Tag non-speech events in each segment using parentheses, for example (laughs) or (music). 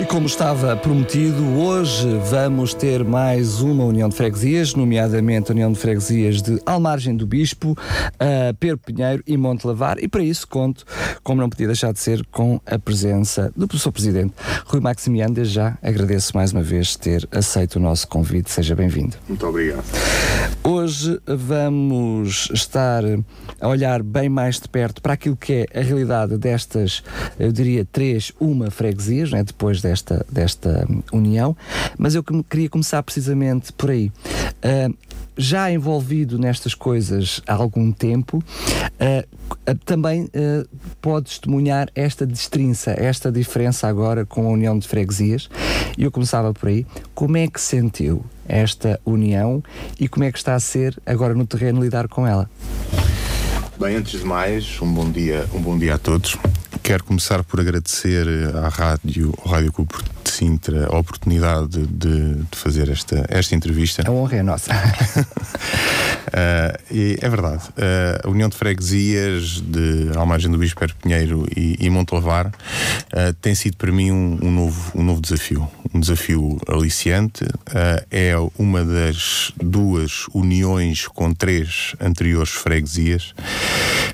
E como estava prometido, hoje vamos ter mais uma União de Freguesias, nomeadamente a União de Freguesias de Almargem do Bispo, uh, Pedro Pinheiro e Monte Lavar. E para isso conto, como não podia deixar de ser, com a presença do professor Presidente Rui Maximiano. Desde já agradeço mais uma vez ter aceito o nosso convite. Seja bem-vindo. Muito obrigado. Hoje vamos estar a olhar bem mais de perto para aquilo que é a realidade destas, eu diria, três, uma freguesias, né, depois desta, desta união, mas eu queria começar precisamente por aí. Uh, já envolvido nestas coisas há algum tempo, uh, também uh, pode testemunhar esta destrinça, esta diferença agora com a União de Freguesias. E eu começava por aí. Como é que sentiu esta união e como é que está a ser agora no terreno lidar com ela? Bem, antes de mais, um bom dia, um bom dia a todos. Quero começar por agradecer à rádio, ao Rádio Clube de Sintra, a oportunidade de, de, fazer esta, esta entrevista. A honra é nossa. uh, (laughs) e é verdade. Uh, a União de Freguesias de Almagem do Bispo Pinheiro e, e Montelavar uh, tem sido para mim um, um, novo, um novo desafio. Um desafio aliciante. é uma das duas uniões com três anteriores freguesias.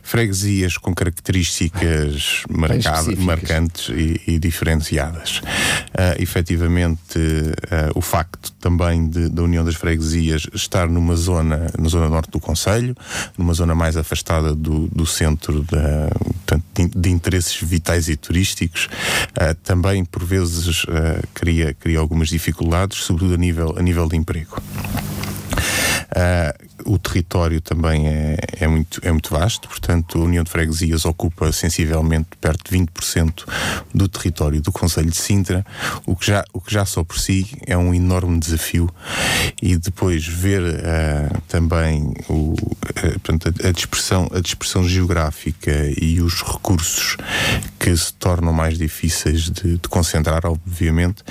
Freguesias com características marcada, marcantes e, e diferenciadas. Uh, efetivamente, uh, o facto também de, da União das Freguesias estar numa zona, na zona norte do Conselho, numa zona mais afastada do, do centro da, portanto, de, de, interesses vitais e turísticos, uh, também por vezes cria, cria algumas dificuldades, sobretudo a nível, a nível de emprego. Uh, o território também é, é, muito, é muito vasto, portanto, a União de Freguesias ocupa sensivelmente perto de 20% do território do Conselho de Sintra, o que, já, o que já só por si é um enorme desafio. E depois ver uh, também o, uh, portanto, a, dispersão, a dispersão geográfica e os recursos que se tornam mais difíceis de, de concentrar, obviamente,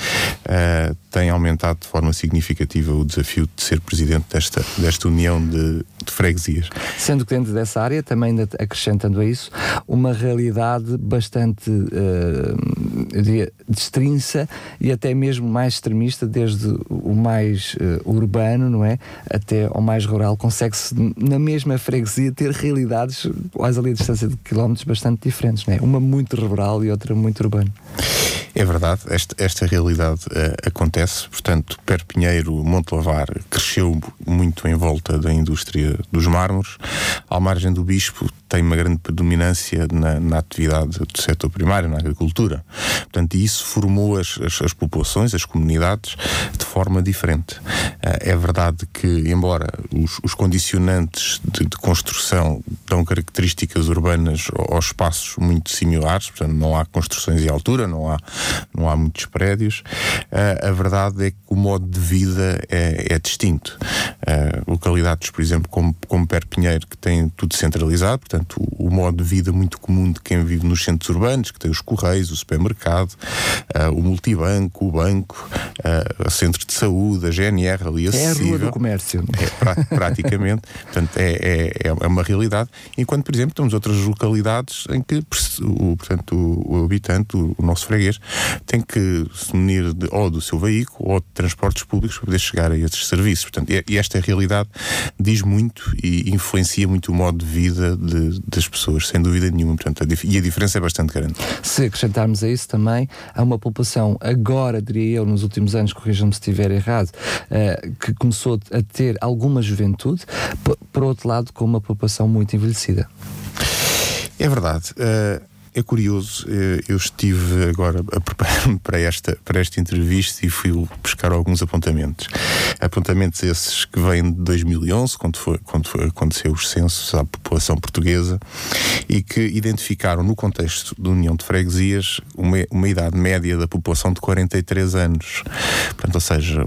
tem aumentado de forma significativa o desafio de ser presidente desta, desta União de, de freguesias. Sendo que dentro dessa área, também acrescentando a isso, uma realidade bastante, uh, eu diria, destrinça e até mesmo mais extremista, desde o mais uh, urbano, não é? Até ao mais rural, consegue-se na mesma freguesia ter realidades quase ali a distância de quilómetros bastante diferentes, não é? Uma muito rural e outra muito urbana. É verdade, esta, esta realidade uh, acontece, portanto, Perpinheiro, Montelavar cresceu muito em volta da indústria dos mármores, à margem do Bispo tem uma grande predominância na, na atividade do setor primário, na agricultura. Portanto, isso formou as, as, as populações, as comunidades, de forma diferente. Uh, é verdade que, embora os, os condicionantes de, de, construção dão características urbanas aos espaços muito similares, portanto, não há construções em altura, não há, não há muitos prédios, uh, a verdade é que o modo de vida é, é distinto. Uh, localidades, por exemplo, como, como Perpinheiro, que tem tudo centralizado, portanto, o, o, modo de vida muito comum de quem vive nos centros urbanos, que tem os correios, o supermercado, uh, o multibanco, o banco, o centro de saúde, a GNR ali acessível. É a rua do comércio. É, pra, praticamente. (laughs) portanto, é, é, é, uma realidade. Enquanto, por exemplo, temos outras localidades em que o, portanto, o, o habitante, o, o, nosso freguês, tem que se munir de, ou do seu veículo ou de transportes públicos para poder chegar a esses serviços. Portanto, e, esta realidade diz muito e influencia muito o modo de vida de, das pessoas, sem dúvida nenhuma. Portanto, a e a diferença é bastante grande. Se acrescentarmos a isso também, há uma população, agora, diria eu, nos últimos anos, corrijam-me se estiver errado, uh, que começou a ter alguma juventude. por outro lado, com uma população muito envelhecida. É verdade. Uh, é curioso, eh, eu estive agora a preparar-me para esta, para esta entrevista e fui buscar alguns apontamentos. Apontamentos esses que vêm de 2011, quando, foi, quando foi, aconteceu os censos à população portuguesa e que identificaram, no contexto da União de Freguesias, uma, uma idade média da população de 43 anos. Portanto, ou seja,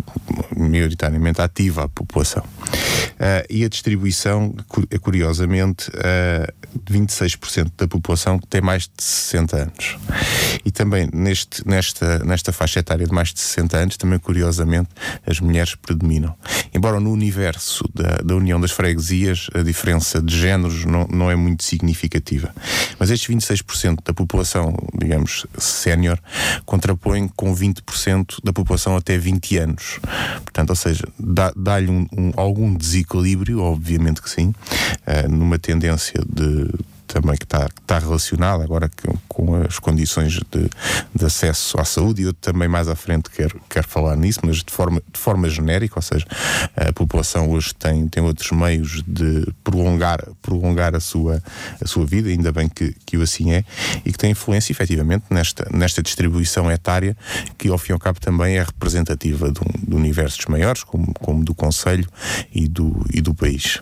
maioritariamente ativa a população. Uh, e a distribuição, curiosamente, uh, 26% da população tem mais de 60 anos. E também neste, nesta, nesta faixa etária de mais de 60 anos, também curiosamente, as mulheres predominam. Embora no universo da, da União das Freguesias a diferença de géneros não, não é muito significativa. Mas estes 26% da população, digamos, sénior, contrapõem com 20% da população até 20 anos. Portanto, ou seja, dá-lhe um, um, algum desequilíbrio, obviamente que sim, uh, numa tendência de também que está, tá relacionado agora com, as condições de, de, acesso à saúde, e eu também mais à frente quero, quero falar nisso, mas de forma, de forma genérica, ou seja, a população hoje tem, tem outros meios de prolongar, prolongar a, sua, a sua vida, ainda bem que, que o assim é, e que tem influência efetivamente nesta, nesta distribuição etária, que ao fim e ao cabo também é representativa de, um, de universos maiores, como, como do Conselho e do, e do país.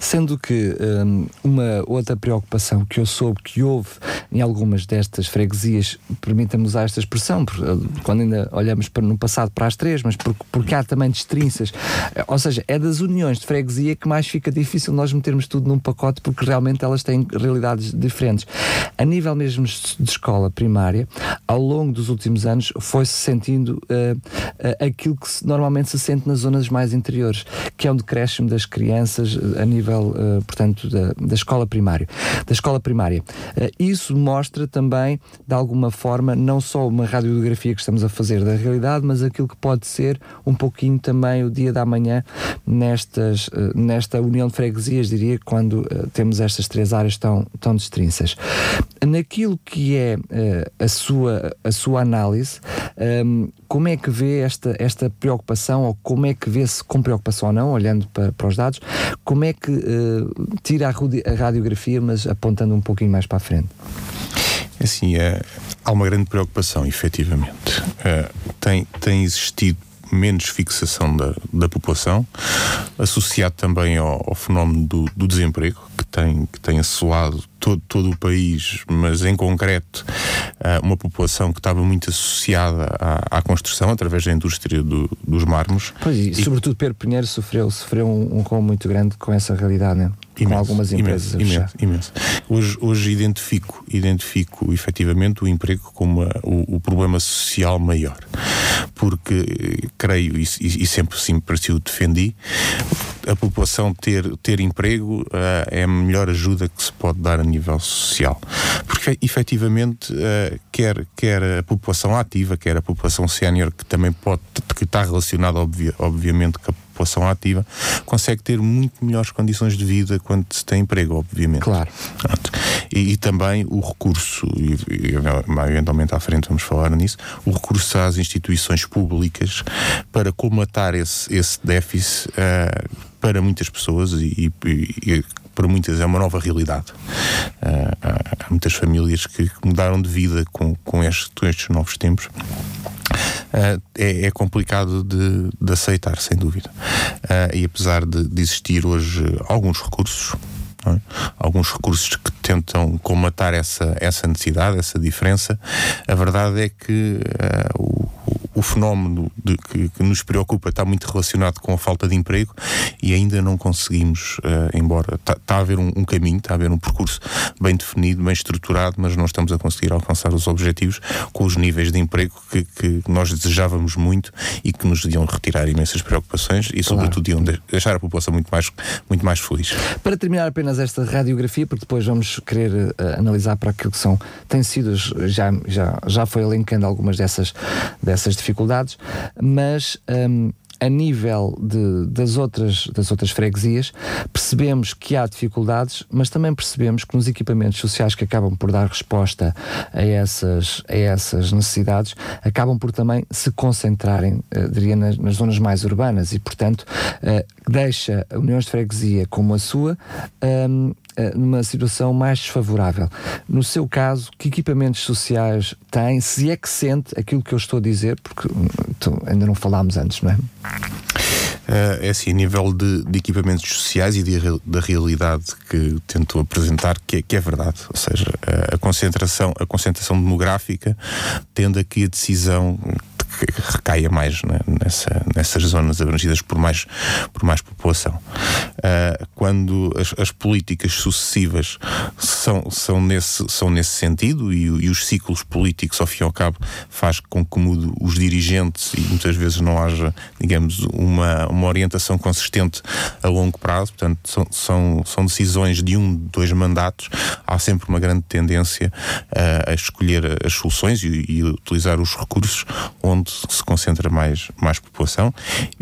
Sendo que um, uma outra preocupação que eu soube que houve em algumas destas freguesias, permita-me usar esta expressão, eh, quando ainda olhamos para, no passado para as três, mas porque, porque há também destrinças, eh, ou seja, é das uniões de freguesia que mais fica difícil nós metermos tudo num pacote porque realmente elas têm realidades diferentes. A nível mesmo de escola primária, ao longo dos últimos anos, foi-se sentindo uh, uh, aquilo que se, normalmente se sente nas zonas mais interiores, que é um decréscimo das crianças a nível, uh, portanto, da, da escola primária da escola primária. Uh, isso mostra também, de alguma forma, não só uma radiografia que estamos a fazer da realidade, mas aquilo que pode ser um pouquinho também o dia da manhã nestas, uh, nesta união de freguesias, diria, quando uh, temos estas três áreas tão, tão destrinças. Naquilo que é a, sua, a sua análise, ehm, como é que vê esta, esta preocupação, ou como é que vê-se com preocupação ou não, olhando para, para os dados, como é que tira a radiografia, mas a apontando um pouquinho mais para a frente? É assim, é, há uma grande preocupação, efetivamente. É, tem, tem existido menos fixação da, da população, associado também ao, ao fenómeno do, do, desemprego, que tem, que tem assolado todo, todo o país, mas em concreto uh, uma população que estava muito associada à, à construção através da indústria do, dos mármores. Pois, e, e sobretudo Pedro Pinheiro sofreu, sofreu um, um com muito grande com essa realidade, né? Imenso, com algumas empresas imenso, imenso, imenso, Hoje, hoje identifico, identifico efetivamente o emprego como a, o, o, problema social maior, porque creio e, e sempre sempre assim o defendi a população ter, ter emprego uh, é a melhor ajuda que se pode dar a nível social. Porque efetivamente, uh, quer, quer a população ativa, quer a população sénior, que também pode, que está relacionada, obvi obviamente, com a população ativa, consegue ter muito melhores condições de vida quando se tem emprego, obviamente. Claro. E, e, também o recurso, e, e eventualmente à frente vamos falar nisso, o recurso às instituições públicas para colmatar esse, esse déficit uh, para muitas pessoas e, e, para muitas é uma nova realidade. Uh, há muitas famílias que mudaram de vida com, com, estes, com estes novos tempos. Uh, é, é, complicado de, de, aceitar, sem dúvida. Uh, e apesar de, de, existir hoje alguns recursos, é? alguns recursos que tentam comatar essa, essa necessidade, essa diferença, a verdade é que uh, o o fenómeno de, que, que, nos preocupa está muito relacionado com a falta de emprego e ainda não conseguimos, uh, embora está, tá a haver um, um, caminho, está a haver um percurso bem definido, bem estruturado, mas não estamos a conseguir alcançar os objetivos com os níveis de emprego que, que nós desejávamos muito e que nos deviam retirar imensas preocupações e, sobretudo, claro. iam deixar a população muito mais, muito mais feliz. Para terminar apenas esta radiografia, porque depois vamos querer uh, analisar para aquilo que são, tem sido, já, já, já foi elencando algumas dessas, dessas dificuldades dificuldades, mas um, a nível de, das, outras, das outras freguesias, percebemos que há dificuldades, mas também percebemos que nos equipamentos sociais que acabam por dar resposta a essas, a essas necessidades, acabam por também se concentrarem, uh, diria, nas, nas, zonas mais urbanas. E, portanto, uh, deixa uniões de freguesia como a sua um, eh, numa situação mais desfavorável. No seu caso, que equipamentos sociais tem? Se é que sente aquilo que eu estou a dizer, porque hum, ainda não falámos antes, não é? Uh, é assim, a nível de, de equipamentos sociais e de, da realidade que tento apresentar, que é, que é verdade. Ou seja, a, a concentração, a concentração demográfica tende a que a decisão que recaia mais né, nessa, nessas zonas abrangidas por mais, por mais população. Uh, quando as, as, políticas sucessivas são, são, nesse, são nesse sentido e, e, os ciclos políticos, ao fim e ao cabo, faz com que mude os dirigentes e muitas vezes não haja, digamos, uma, uma orientação consistente a longo prazo, portanto, são, são, são decisões de um, dois mandatos, há sempre uma grande tendência uh, a escolher as soluções e, e utilizar os recursos onde onde se concentra mais, mais população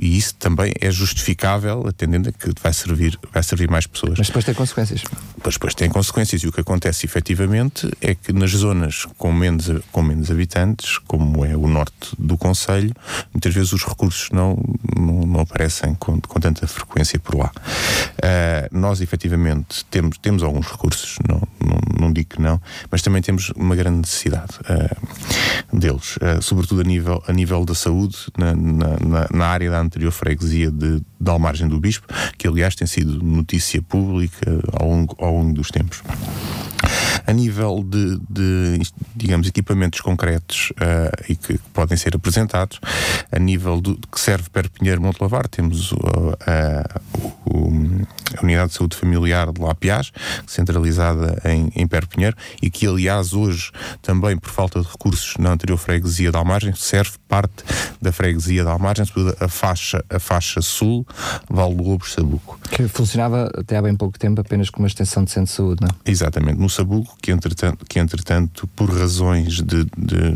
e isso também é justificável, atendendo a que vai servir, vai servir mais pessoas. Mas depois tem consequências. Mas depois tem consequências e o que acontece efetivamente é que nas zonas com menos, com menos habitantes, como é o norte do Conselho, muitas vezes os recursos não, não, não aparecem com, com tanta frequência por lá. Uh, nós efetivamente temos, temos alguns recursos, não, não, não digo que não, mas também temos uma grande necessidade uh, deles, uh, sobretudo a nível, a nível da saúde, na, na, na área da anterior freguesia de, de do Bispo, que aliás tem sido notícia pública ao longo, ao longo dos tempos. A nível de, de digamos, equipamentos concretos uh, e que, que, podem ser apresentados, a nível do, que serve para Pinheiro Montelavar, temos uh, uh, a Unidade de Saúde Familiar de Lapiás, centralizada em, em Perpinheiro, e que, aliás, hoje, também por falta de recursos na anterior freguesia de Almagem, serve parte da freguesia de Almagem, a faixa, a faixa sul, Val do Lobo, Sabuco. Que funcionava até há bem pouco tempo apenas como uma extensão de centro de saúde, não é? Exatamente. No Sabuco, que entretanto, que, entretanto por razões de, de,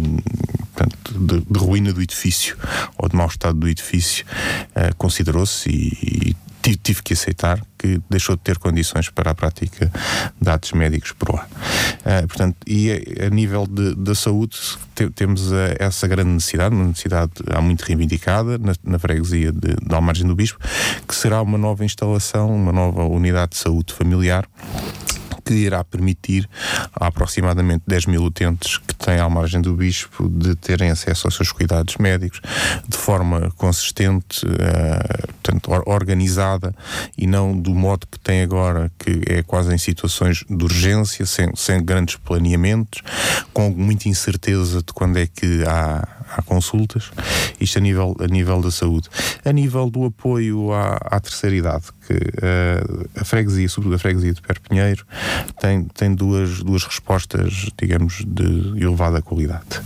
de, de ruína do edifício ou de mau estado do edifício, uh, considerou-se e, e tive que aceitar que deixou de ter condições para a prática de atos médicos por lá. Uh, portanto, e a, a nível de, da saúde te, temos a, essa grande necessidade, uma necessidade há muito reivindicada na, na freguesia de, de Almargem do Bispo, que será uma nova instalação, uma nova unidade de saúde familiar que irá permitir a aproximadamente 10 mil utentes que têm à margem do Bispo de terem acesso aos seus cuidados médicos de forma consistente, uh, portanto, or organizada e não do modo que tem agora, que é quase em situações de urgência, sem, sem grandes planeamentos, com muita incerteza de quando é que há há consultas, isto a nível, a nível da saúde. A nível do apoio à, à terceira idade, que uh, a freguesia, sobretudo a freguesia de Perpinheiro, tem, tem duas, duas respostas, digamos, de elevada qualidade.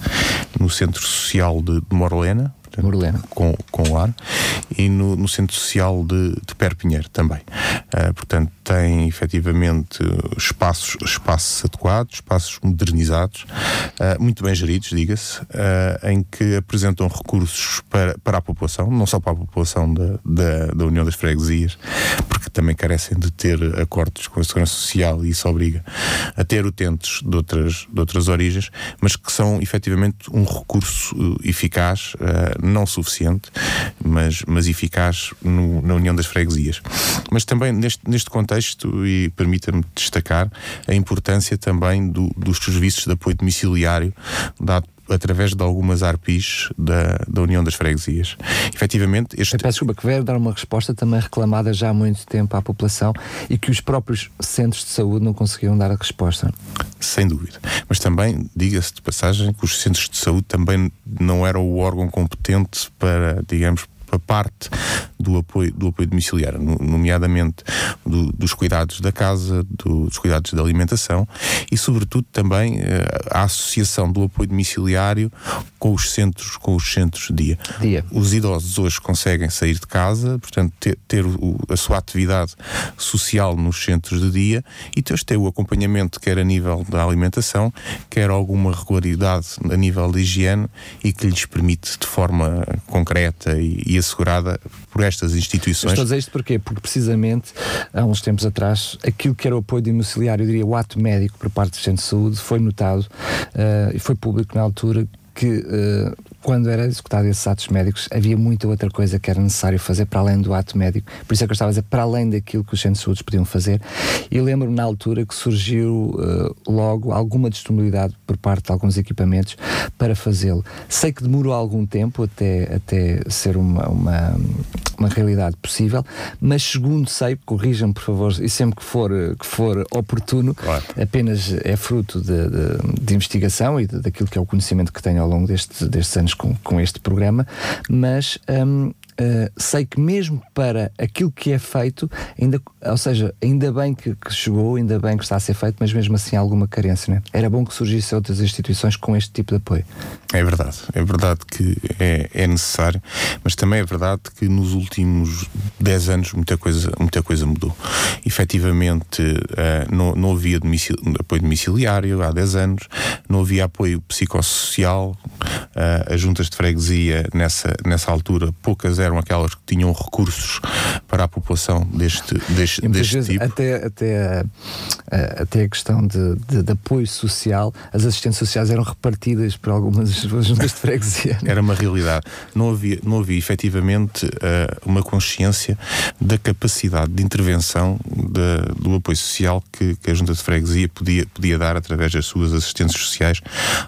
No Centro Social de, de Morlena, Morlena. Com, com o ar, e no, no Centro Social de, de Perpinheiro também. Uh, portanto, tem efetivamente espaços, espaços adequados, espaços modernizados, uh, muito bem geridos, diga-se, uh, em que apresentam recursos para, para a população, não só para a população da, da, da, União das Freguesias, porque também carecem de ter acordos com a Segurança Social e isso obriga a ter utentes de outras, de outras origens, mas que são efetivamente um recurso eficaz, uh, não suficiente, mas, mas eficaz no, na União das Freguesias. Mas também neste, neste contexto contexto e permita-me destacar a importância também do, dos serviços de apoio domiciliário dado através de algumas ARPIs da, da União das Freguesias. Efetivamente, este... Eu peço desculpa, que veio dar uma resposta também reclamada já há muito tempo à população e que os próprios centros de saúde não conseguiram dar a resposta. Sem dúvida. Mas também, diga-se de passagem, que os centros de saúde também não eram o órgão competente para, digamos, a parte do apoio, do apoio domiciliário, nomeadamente do, dos cuidados da casa, do, dos cuidados da alimentação e, sobretudo, também eh, a associação do apoio domiciliário com os centros, com os centros de dia. dia. Os idosos hoje conseguem sair de casa, portanto, ter, ter o, a sua atividade social nos centros de dia e depois ter o acompanhamento, quer a nível da alimentação, quer alguma regularidade a nível de higiene e que lhes permite, de forma concreta e, e assegurada por estas instituições. Estou a dizer isto porquê? Porque precisamente há uns tempos atrás aquilo que era o apoio domiciliário, eu diria o ato médico por parte do Centro de Saúde foi notado uh, e foi público na altura que uh, quando era executado esses atos médicos, havia muita outra coisa que era necessário fazer para além do ato médico. Por isso é que eu estava a dizer, para além daquilo que os centros de saúde podiam fazer. E lembro na altura que surgiu uh, logo alguma disponibilidade por parte de alguns equipamentos para fazê-lo. Sei que demorou algum tempo até, até ser uma, uma, uma realidade possível, mas segundo sei, corrijam-me por favor, e sempre que for, que for oportuno, claro. apenas é fruto de, de, de investigação e de, daquilo que é o conhecimento que tenho ao longo deste, destes anos com, com este programa, mas um, Uh, sei que mesmo para aquilo que é feito, ainda, ou seja, ainda bem que, que, chegou, ainda bem que está a ser feito, mas mesmo assim há alguma carência. Né? Era bom que surgissem outras instituições com este tipo de apoio. É verdade, é verdade que é, é necessário, mas também é verdade que nos últimos 10 anos muita coisa, muita coisa mudou. Efetivamente, uh, não, não havia domicili apoio domiciliário há 10 anos, não havia apoio psicossocial, uh, as juntas de freguesia nessa, nessa altura, poucas eram aquelas que tinham recursos para a população deste, deste, deste tipo. Até, até, a, até a questão de, de, de, apoio social, as assistentes sociais eram repartidas por algumas juntas (laughs) de freguesia. Era uma realidade. Não havia, não havia efetivamente uh, uma consciência da capacidade de intervenção de, do apoio social que, que, a junta de freguesia podia, podia dar através das suas assistentes sociais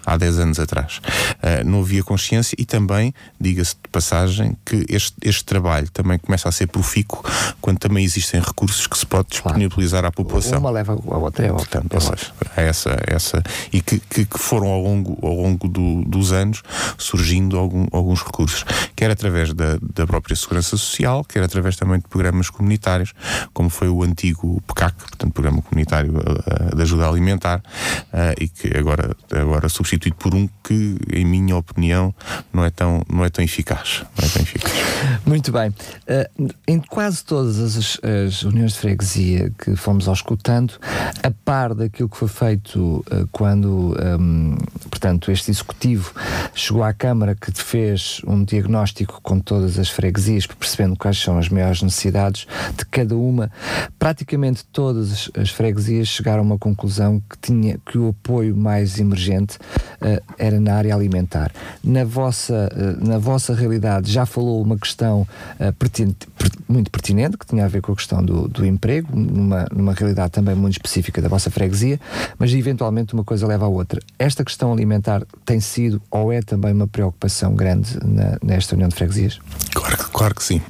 há 10 anos atrás. Uh, não havia consciência e também, diga-se de passagem, que este este, este trabalho também começa a ser profícuo quando também existem recursos que se pode disponibilizar claro. à população. Uma leva a outra, é outra. Portanto, é essa, essa, e que, que, que, foram ao longo, ao longo do, dos anos surgindo algum, alguns recursos, quer através da, da própria Segurança Social, quer através também de programas comunitários, como foi o antigo PCAC, portanto, Programa Comunitário uh, de Ajuda Alimentar, uh, e que agora, agora substituído por um que, em minha opinião, não é tão, não é tão eficaz. Não é tão eficaz. Muito bem. Uh, em quase todas as, as, uniões de freguesia que fomos auscultando, a par daquilo que foi feito uh, quando, um, portanto, este executivo chegou à Câmara que fez um diagnóstico com todas as freguesias, percebendo quais são as maiores necessidades de cada uma, praticamente todas as freguesias chegaram a uma conclusão que tinha que o apoio mais emergente uh, era na área alimentar. Na vossa, na vossa realidade já falou uma questão uh, pertinente, per, muito pertinente, que tinha a ver com a questão do, do emprego, numa, numa realidade também muito específica da vossa freguesia, mas eventualmente uma coisa leva à outra. Esta questão alimentar tem sido ou é também uma preocupação grande na, nesta União de Freguesias? Claro, claro que sim.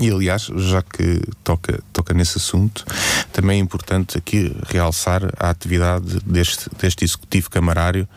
E aliás, já que toca, toca nesse assunto, também é importante aqui realçar a atividade deste, deste executivo camarário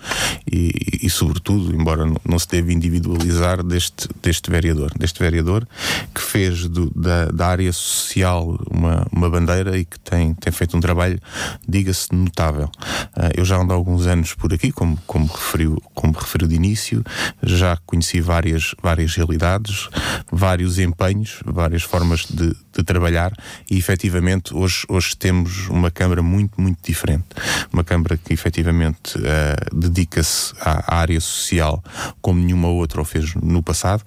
e, e sobretudo, embora não, se deve individualizar, deste, deste vereador. Deste vereador que fez do, da, da área social uma, uma bandeira e que tem, tem feito um trabalho, diga-se, notável. Uh, eu já ando há alguns anos por aqui, como, como, referiu, como referiu de início, já conheci várias, várias realidades, vários empenhos, várias formas de, de trabalhar e efetivamente hoje, hoje temos uma Câmara muito, muito diferente. Uma Câmara que efetivamente uh, dedica-se à, à, área social como nenhuma outra o fez no passado,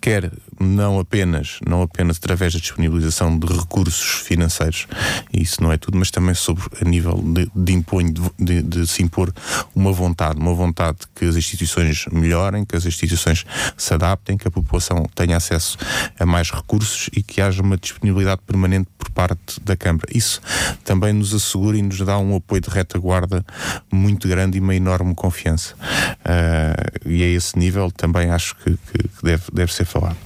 quer não apenas, não apenas através da disponibilização de recursos financeiros, isso não é tudo, mas também sobre a nível de, de, imponho, de, de se impor uma vontade, uma vontade que as instituições melhorem, que as instituições se adaptem, que a população tenha acesso a mais recursos e que haja uma disponibilidade permanente por parte da Câmara. Isso também nos assegura e nos dá um apoio de retaguarda muito grande e uma enorme confiança. Uh, e a esse nível também acho que, que deve, deve ser falado.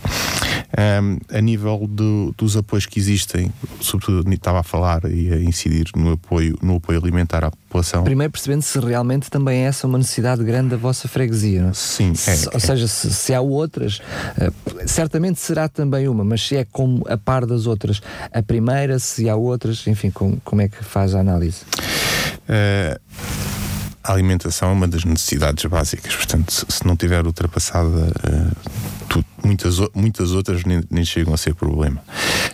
Um, a nível do, dos apoios que existem, sobretudo estava a falar e a incidir no apoio, no apoio alimentar à população. Primeiro percebendo se realmente também é essa uma necessidade grande da vossa freguesia. Não? É? Sim, é, ou é. seja, se, se, há outras, uh, certamente será também uma, mas se é como a par das outras, a primeira, se há outras, enfim, com, como é que faz a análise? Uh, a alimentação é uma das necessidades básicas, portanto, se não tiver ultrapassada, tudo, muitas, muitas outras nem, nem chegam a ser problema.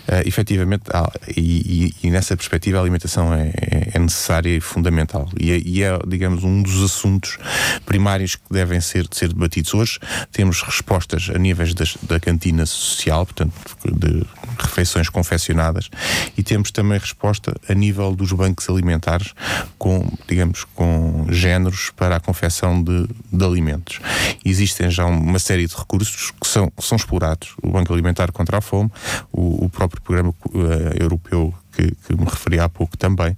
Uh, efetivamente, ah, e, e, e, nessa perspectiva a alimentação é, é, é necessária e fundamental. E é, e é, digamos, um dos assuntos primários que devem ser, ser debatidos. Hoje temos respostas a níveis das, da cantina social, portanto, de refeições confeccionadas, e temos também resposta a nível dos bancos alimentares com, digamos, com géneros para a confecção de, de alimentos. Existem já uma série de recursos que são, são explorados. O Banco Alimentar contra a Fome, o, o próprio Programa uh, Europeu que, que, me referi há pouco também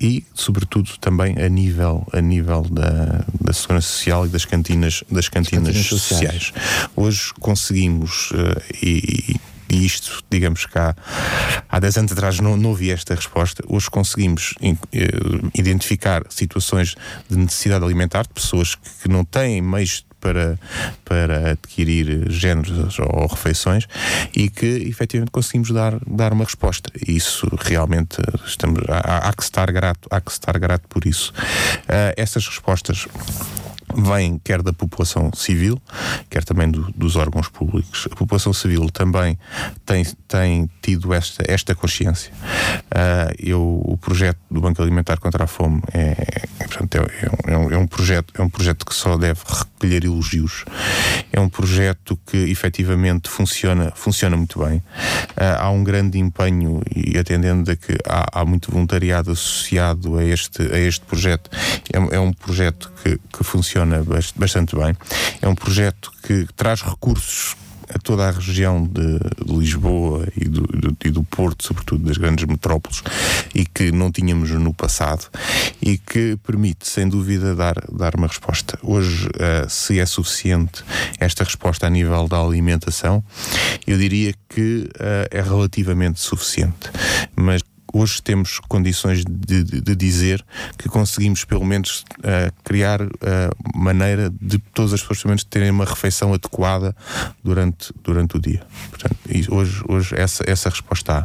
e sobretudo também a nível a nível da, da segurança social e das cantinas das cantinas, cantinas sociais. sociais. hoje conseguimos uh, e, e isto, digamos que há, há 10 anos atrás não, não havia esta resposta. Hoje conseguimos uh, identificar situações de necessidade alimentar de pessoas que, que não têm meios para, para adquirir géneros ou refeições e que efetivamente conseguimos dar, dar uma resposta. E isso realmente estamos, há, há, que estar grato, há que estar grato por isso. Uh, essas respostas vêm quer da população civil, quer também do, dos órgãos públicos. A população civil também tem, tem tido esta, esta consciência. Uh, eu, o projeto do Banco Alimentar contra a Fome é, é, portanto, é, é, um, é, um, projeto, é um projeto que só deve recolher elogios. É um projeto que efetivamente funciona, funciona muito bem. Uh, há um grande empenho e atendendo a que há, há muito voluntariado associado a este, a este projeto. É, é um projeto que, que funciona bastante bem. É um projeto que traz recursos a toda a região de Lisboa e do, do, e do, Porto, sobretudo das grandes metrópoles, e que não tínhamos no passado, e que permite, sem dúvida, dar, dar uma resposta. Hoje, uh, se é suficiente esta resposta a nível da alimentação, eu diria que uh, é relativamente suficiente. Mas hoje temos condições de, de, de dizer que conseguimos pelo menos uh, criar uh, maneira de todas as pessoas pelo menos terem uma refeição adequada durante, durante o dia. Portanto, hoje, hoje essa, essa resposta há.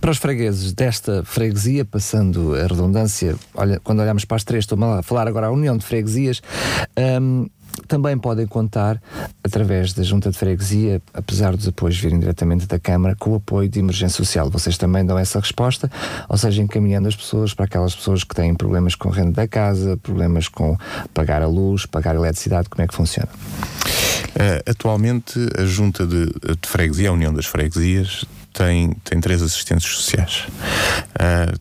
Para os fregueses desta freguesia, passando a redundância, olha, quando olhamos para as três, estou a falar agora a União de Freguesias, um, também podem contar, através da Junta de Freguesia, apesar dos apoios virem diretamente da Câmara, com o apoio de emergência social. Vocês também dão essa resposta, ou seja, encaminhando as pessoas para aquelas pessoas que têm problemas com renda da casa, problemas com pagar a luz, pagar a eletricidade, como é que funciona? Uh, atualmente, a Junta de, de Freguesia, a União das Freguesias, tem, tem três assistentes sociais. Uh,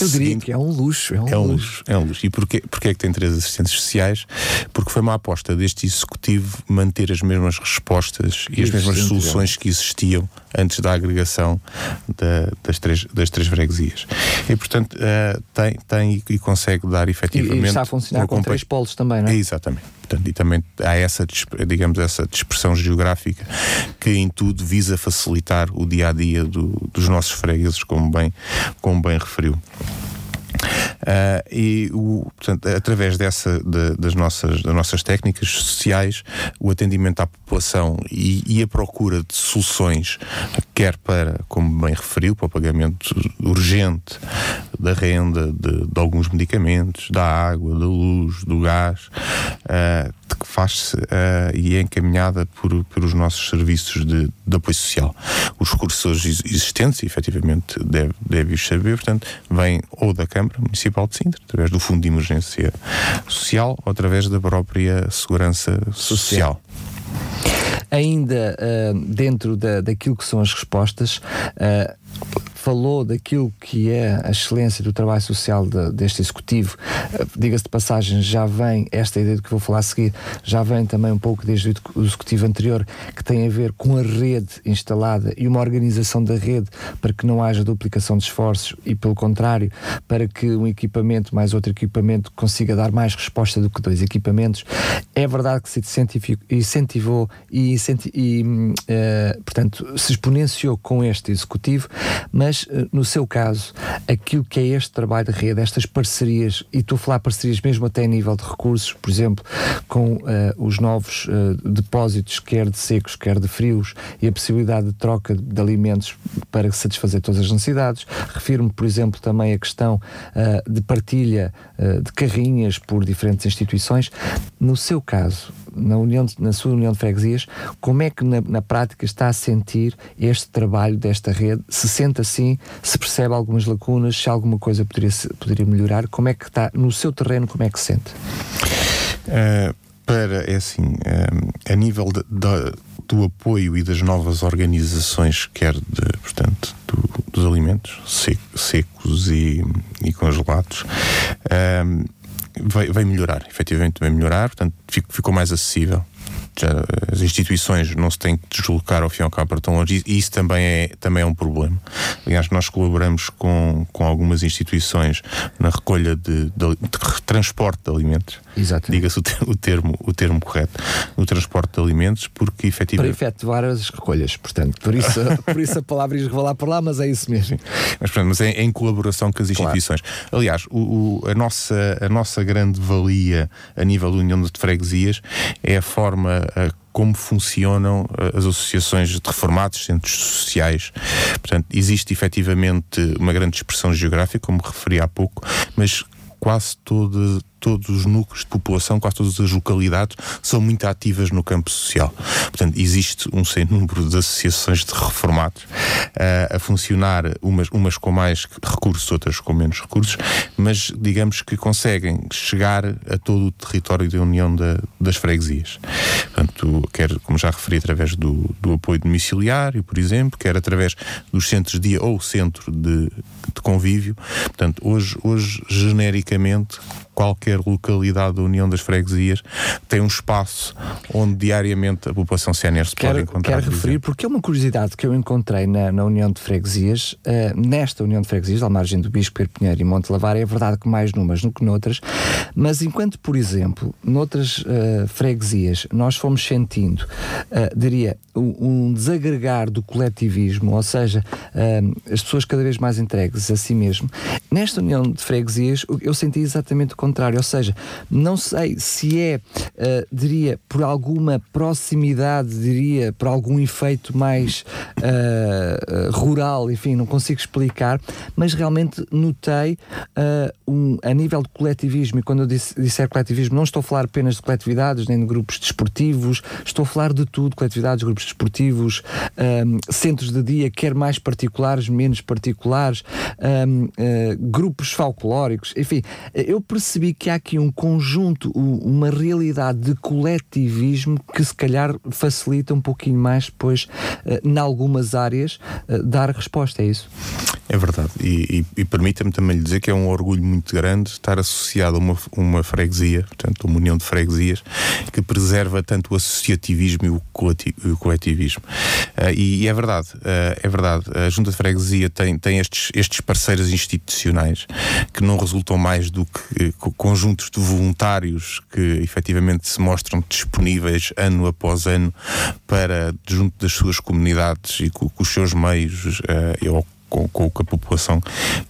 eu diria que é um luxo. É um, é um luxo. luxo. É um luxo. E porquê, porquê é que tem três assistentes sociais? Porque foi uma aposta deste executivo manter as mesmas respostas e as mesmas soluções que existiam antes da agregação da, das, três, das três freguesias. E, portanto, uh, tem, tem e consegue dar efetivamente. E, e está a funcionar com três polos também, não é? Exatamente. Portanto, e também há essa, digamos, essa dispersão geográfica que em tudo visa facilitar o dia a dia do, dos nossos fregueses, como bem, como bem referiu. Uh, e o, portanto, através dessa, de, das, nossas, das nossas técnicas sociais, o atendimento à população e, e, a procura de soluções, quer para, como bem referiu, para o pagamento urgente da renda, de, de alguns medicamentos, da água, da luz, do gás, uh, que faz-se uh, e é encaminhada por, pelos nossos serviços de, de apoio social. Os recursos existentes, efetivamente, deve, deve saber, portanto, vêm ou da Câmara Municipal de Sintra, através do Fundo de Emergência Social, ou através da própria Segurança Social. Ainda uh, dentro da, daquilo que são as respostas, uh, falou daquilo que é a excelência do trabalho social de, deste Executivo. Uh, Diga-se de passagem, já vem, esta ideia do que vou falar a seguir, já vem também um pouco desde o Executivo anterior, que tem a ver com a rede instalada e uma organização da rede para que não haja duplicação de esforços e, pelo contrário, para que um equipamento mais outro equipamento consiga dar mais resposta do que dois equipamentos. É verdade que se incentivou e, e uh, portanto, se exponenciou com este Executivo, mas mas, eh, no seu caso, aquilo que é este trabalho de rede, estas parcerias, e estou a falar parcerias mesmo até a nível de recursos, por exemplo, com uh, os novos uh, depósitos, quer de secos, quer de frios, e a possibilidade de troca de alimentos para satisfazer todas as necessidades. Refiro-me, por exemplo, também a questão uh, de partilha de carrinhas por diferentes instituições. No seu caso, na, união, na sua União de Freguesias, como é que na, na prática está a sentir este trabalho desta rede? Se sente assim, se percebe algumas lacunas, se alguma coisa poderia, poderia melhorar, como é que está no seu terreno, como é que se sente? Uh, para, é assim, uh, a nível de, de, do apoio e das novas organizações, quer de, portanto, do, dos alimentos secos e, e congelados, uh, vai, vai melhorar, efetivamente vai melhorar, portanto, ficou mais acessível já, as instituições não se têm que deslocar ao fim e ao cabo para tão longe e isso também é, também é um problema. Aliás, nós colaboramos com, com algumas instituições na recolha de, de, de transporte de alimentos. Diga-se o, o, termo, o termo correto. No transporte de alimentos, porque efetivamente. Para efetuar as recolhas, portanto. Por isso, (laughs) por isso a palavra esrevalar por lá, mas é isso mesmo. Mas, portanto, mas é, é em colaboração com as instituições. Claro. Aliás, o, o, a, nossa, a nossa grande valia a nível da União de Freguesias é a forma como funcionam as associações de reformados, centros sociais. Portanto, existe efetivamente uma grande expressão geográfica, como referi há pouco, mas quase todo, todos os núcleos de população, quase todas as localidades são muito ativas no campo social. Portanto, existe um sem número de associações de reformados uh, a funcionar, umas, umas com mais recursos, outras com menos recursos, mas digamos que conseguem chegar a todo o território da União da, das Freguesias. Portanto, quer, como já referi, através do, do apoio domiciliário, por exemplo, quer através dos centros de ou centro de, de convívio. Portanto, hoje, hoje genericamente, qualquer localidade da União das Freguesias tem um espaço onde diariamente a população sénior se quero, pode encontrar. Quero referir, porque é uma curiosidade que eu encontrei na, na União de Freguesias, uh, nesta União de Freguesias, à margem do Bispo Perpinheiro e Monte Lavar, é verdade que mais numas do que noutras, mas enquanto, por exemplo, noutras uh, freguesias nós fomos sentindo, uh, diria, um, um, desagregar do coletivismo, ou seja, as pessoas cada vez mais entregues a si mesmo, nesta União de Freguesias eu senti exatamente o contrário, ou seja, não sei se é, uh, diria, por alguma proximidade, diria, por algum efeito mais uh, rural, enfim, não consigo explicar, mas realmente notei uh, um, a nível de coletivismo, e quando eu disse, disser coletivismo, não estou a falar apenas de coletividades, nem de grupos desportivos, estou a falar de tudo, coletividades, grupos desportivos, um, centros de dia, quer mais particulares, menos particulares, um, grupos folclóricos, enfim, eu percebi percebi há aqui um conjunto, uma realidade de coletivismo que se calhar facilita um pouquinho mais depois, eh, em algumas áreas, eh, dar resposta, é isso? É verdade, e, e, e permita-me também lhe dizer que é um orgulho muito grande estar associado a uma, uma freguesia, portanto, uma união de freguesias, que preserva tanto o associativismo e o, coletivismo. Uh, e, e, é verdade, uh, é verdade, a Junta de Freguesia tem, tem estes, estes parceiros institucionais que não resultam mais do que conjuntos de voluntários que efetivamente se mostram disponíveis ano após ano para, junto das suas comunidades e com, com os seus meios, uh, com, com o que a população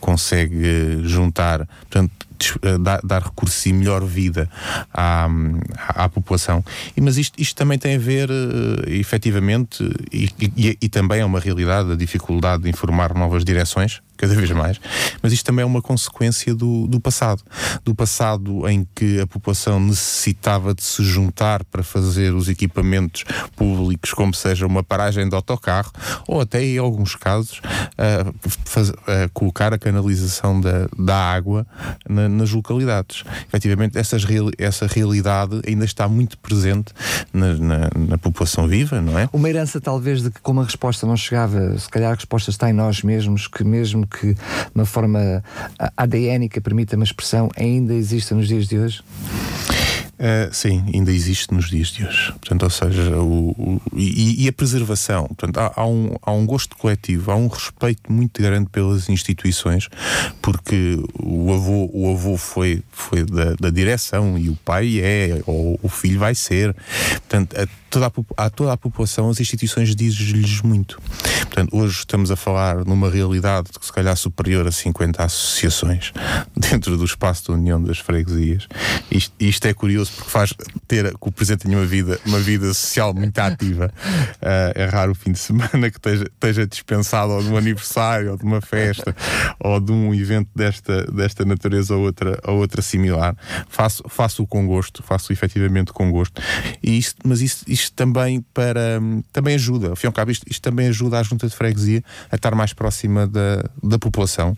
consegue juntar. Portanto, eh, dar, dar recursos e melhor vida à, à, à população. E, mas isto, isto também tem a ver, uh, efetivamente, e, e, e também é uma realidade, a dificuldade de informar novas direções, cada vez mais, mas isto também é uma consequência do, do passado. Do passado em que a população necessitava de se juntar para fazer os equipamentos públicos, como seja uma paragem de autocarro, ou até, em alguns casos, uh, faz, uh, colocar a canalização da, da água na, nas localidades. Efetivamente, essas, essa realidade ainda está muito presente na, na, na, população viva, não é? Uma herança, talvez, de que como a resposta não chegava, se calhar a resposta está em nós mesmos, que mesmo que uma forma ADNica, permita uma expressão, ainda exista nos dias de hoje? Uh, sim, ainda existe nos dias de hoje. Portanto, ou seja, o, o e, e, a preservação. Portanto, há, há, um, há um gosto coletivo, há um respeito muito grande pelas instituições, porque o avô, o avô foi, foi da, da direção e o pai é, ou o filho vai ser. Portanto, a, toda a, a toda a população as instituições dizem-lhes muito. Portanto, hoje estamos a falar numa realidade que se calhar superior a 50 associações (laughs) dentro do espaço da União das Freguesias. Isto, isto é curioso porque faz ter que o Presidente tenha uma vida, uma vida social muito ativa. Uh, (laughs) é raro o fim de semana que esteja, esteja dispensado ou de um aniversário, ou de uma festa, ou de um evento desta, desta natureza ou outra, ou outra similar. Faço, faço-o com gosto, faço-o efetivamente com gosto. E isto, mas isto, isto também para também ajuda, ao fim e ao cabo, isto, isto também ajuda a junta de freguesia a estar mais próxima da, da população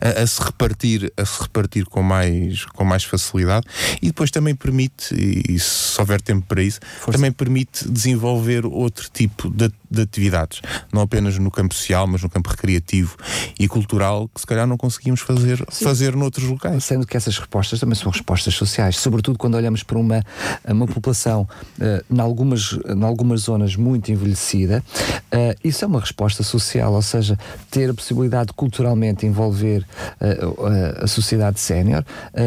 a, a, se repartir, a se repartir com mais, com mais facilidade e depois também permite, e, e se houver tempo para isso, Força. também permite desenvolver outro tipo de, de, atividades, não apenas no campo social, mas no campo recreativo e cultural, que se calhar não conseguimos fazer, fazer noutros locais. Sendo que essas respostas também são respostas sociais, sobretudo quando olhamos para uma, uma população uh, em, algumas, em algumas zonas muito envelhecida, uh, isso é uma resposta social, ou seja, ter a possibilidade de culturalmente envolver a, a sociedade sénior,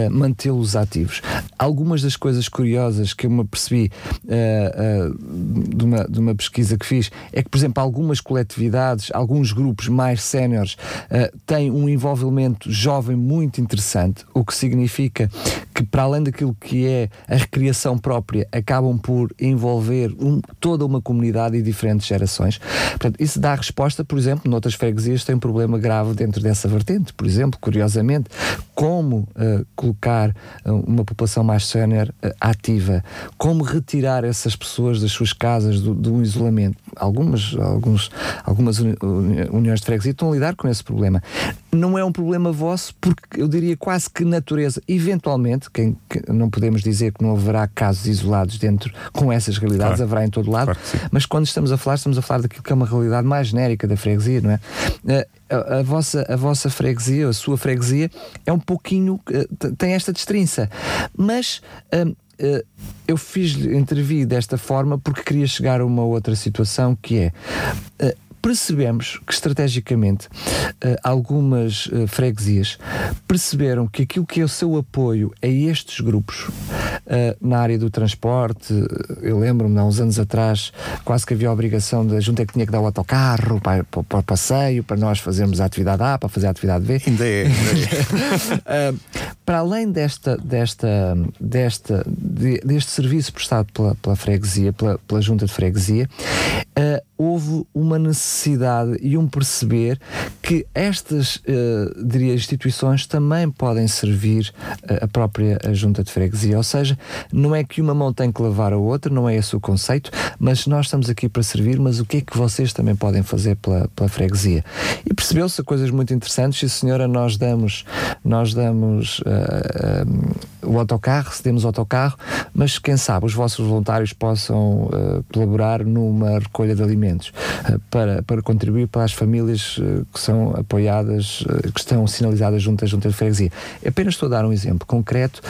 mantê-los ativos. Algumas das coisas curiosas que eu me percebi de, uma, de uma pesquisa que fiz é que, por exemplo, algumas coletividades, alguns grupos mais séniores têm um envolvimento jovem muito interessante, o que significa que, para além daquilo que é a recriação própria, acabam por envolver um, toda uma comunidade e diferentes gerações. Portanto, isso dá resposta, por exemplo, noutras freguesias tem um problema grave dentro dessa vertente, por exemplo, curiosamente, como uh, colocar uh, uma população mais sénior uh, ativa, como retirar essas pessoas das suas casas do, do isolamento. Algumas, alguns, algumas uni uniões de freguesia estão a lidar com esse problema. Não é um problema vosso, porque eu diria quase que natureza. Eventualmente, quem, que não podemos dizer que não haverá casos isolados dentro com essas realidades, claro. haverá em todo lado, claro mas quando estamos a falar, estamos a falar daquilo que é uma realidade mais genérica da freguesia, não é? A, a, vossa, a vossa freguesia, a sua freguesia, é um pouquinho. Eh, tem esta destrinça. Mas. Uh, uh, eu fiz intervi desta forma porque queria chegar a uma outra situação que é uh, percebemos que estrategicamente uh, algumas uh, freguesias perceberam que aquilo que é o seu apoio a estes grupos uh, na área do transporte, eu lembro-me há uns anos atrás quase que havia a obrigação da junta que tinha que dar o autocarro para, para, para o passeio, para nós fazermos a atividade A, para fazer a atividade B. Ainda é. Ainda é. (laughs) para além desta, desta, desta, de, deste serviço prestado pela, pela freguesia, pela, pela junta de freguesia, houve uma necessidade e um perceber que estas, uh, diria, instituições também podem servir uh, a própria junta de freguesia. Ou seja, não é que uma mão tem que lavar a outra, não é esse o conceito, mas nós estamos aqui para servir, mas o que é que vocês também podem fazer pela, pela freguesia? E percebeu-se coisas muito interessantes, e senhora, nós damos, nós damos uh, o autocarro, cedemos o autocarro, mas quem sabe os vossos voluntários possam colaborar numa recolha de alimentos eh, para, para contribuir para as famílias eh, que são apoiadas, que estão sinalizadas junto à junta de freguesia. Apenas estou a dar um exemplo concreto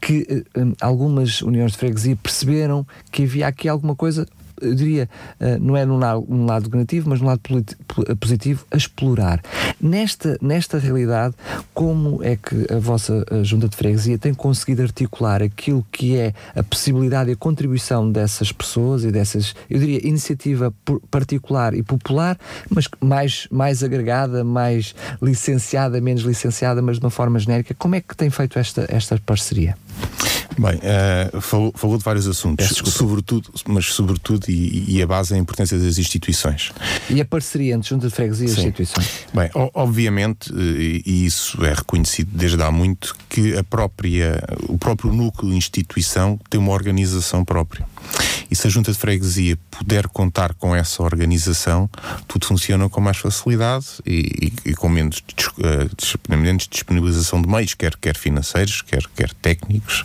que algumas uniões de freguesia perceberam que havia aqui alguma coisa eu diria, uh, não é num lado, negativo, mas num lado positivo, a explorar. Nesta, nesta realidade, como é que a vossa a junta de freguesia tem conseguido articular aquilo que é a possibilidade e a contribuição dessas pessoas e dessas, eu diria, iniciativa particular e popular, mas mais, mais agregada, mais licenciada, menos licenciada, mas de uma forma genérica, como é que tem feito esta, esta parceria? Bem, uh, falou, falou, de vários assuntos, sobretudo, mas sobretudo, e, e, a base é a importância das instituições. E a parceria entre junta de freguesia e instituições? Bem, obviamente, eh, e isso é reconhecido desde há muito, que a própria, o próprio núcleo instituição tem uma organização própria. E se a junta de freguesia puder contar com essa organização, tudo funciona com mais facilidade e, e, e com menos, uh, menos disponibilização de meios, quer, quer financeiros, quer, quer técnicos.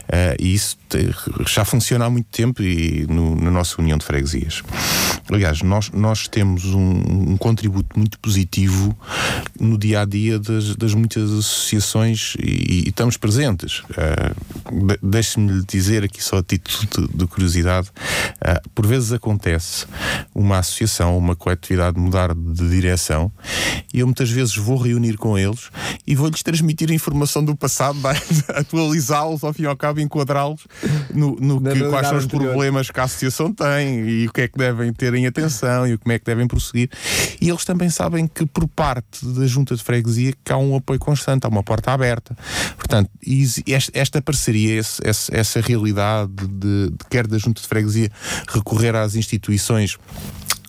e isso já funciona há muito tempo e no, na nossa União de Freguesias. Aliás, nós, nós temos um, um contributo muito positivo no dia a dia das, das muitas associações e, e estamos presentes. Uh, de, deixe-me dizer aqui só a título de, de curiosidade, uh, por vezes acontece uma associação, uma coletividade mudar de direção e eu muitas vezes vou reunir com eles e vou-lhes transmitir a informação do passado, (laughs) atualizá-los, ao fim e ao cabo, enquadrá-los no, no que, quais são os problemas que a associação tem e o que é que devem ter em atenção e como é que devem prosseguir. E eles também sabem que por parte da junta de freguesia que há um apoio constante, há uma porta aberta. Portanto, esta parceria, essa, essa realidade de, de quer da junta de freguesia recorrer às instituições